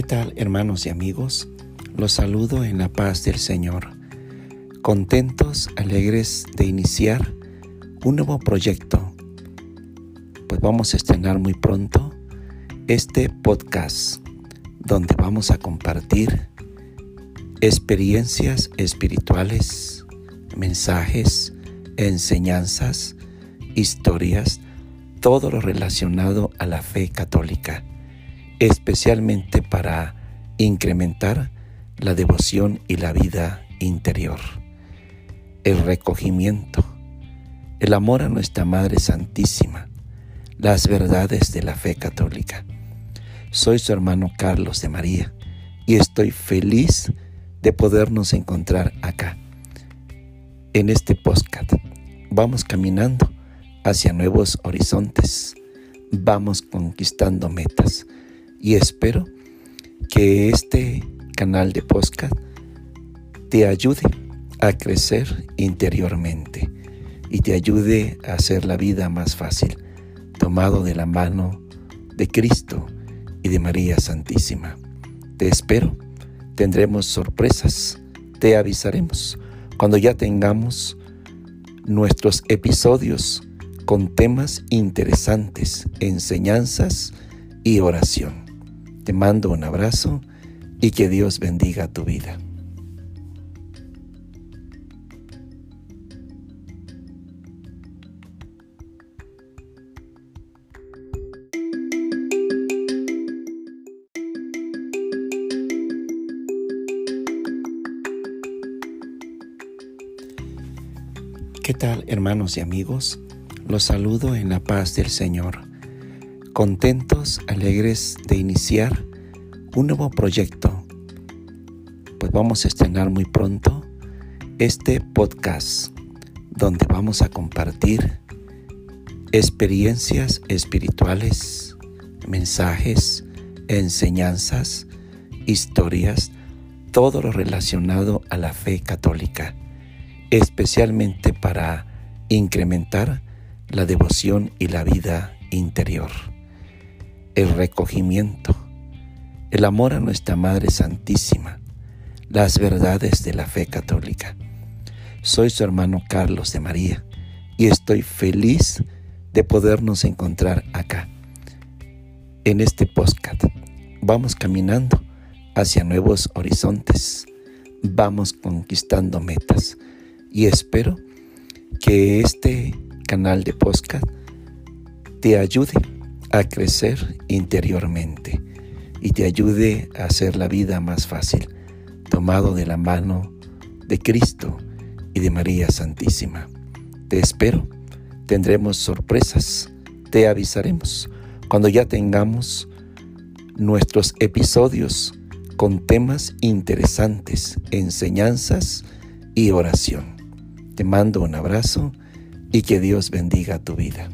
¿Qué tal hermanos y amigos? Los saludo en la paz del Señor, contentos, alegres de iniciar un nuevo proyecto, pues vamos a estrenar muy pronto este podcast donde vamos a compartir experiencias espirituales, mensajes, enseñanzas, historias, todo lo relacionado a la fe católica especialmente para incrementar la devoción y la vida interior, el recogimiento, el amor a nuestra Madre Santísima, las verdades de la fe católica. Soy su hermano Carlos de María y estoy feliz de podernos encontrar acá, en este podcast. Vamos caminando hacia nuevos horizontes, vamos conquistando metas y espero que este canal de podcast te ayude a crecer interiormente y te ayude a hacer la vida más fácil, tomado de la mano de Cristo y de María Santísima. Te espero, tendremos sorpresas, te avisaremos cuando ya tengamos nuestros episodios con temas interesantes, enseñanzas y oración. Te mando un abrazo y que Dios bendiga tu vida. ¿Qué tal hermanos y amigos? Los saludo en la paz del Señor contentos, alegres de iniciar un nuevo proyecto. Pues vamos a estrenar muy pronto este podcast donde vamos a compartir experiencias espirituales, mensajes, enseñanzas, historias, todo lo relacionado a la fe católica, especialmente para incrementar la devoción y la vida interior el recogimiento, el amor a nuestra Madre Santísima, las verdades de la fe católica. Soy su hermano Carlos de María y estoy feliz de podernos encontrar acá, en este podcast. Vamos caminando hacia nuevos horizontes, vamos conquistando metas y espero que este canal de podcast te ayude a crecer interiormente y te ayude a hacer la vida más fácil, tomado de la mano de Cristo y de María Santísima. Te espero, tendremos sorpresas, te avisaremos cuando ya tengamos nuestros episodios con temas interesantes, enseñanzas y oración. Te mando un abrazo y que Dios bendiga tu vida.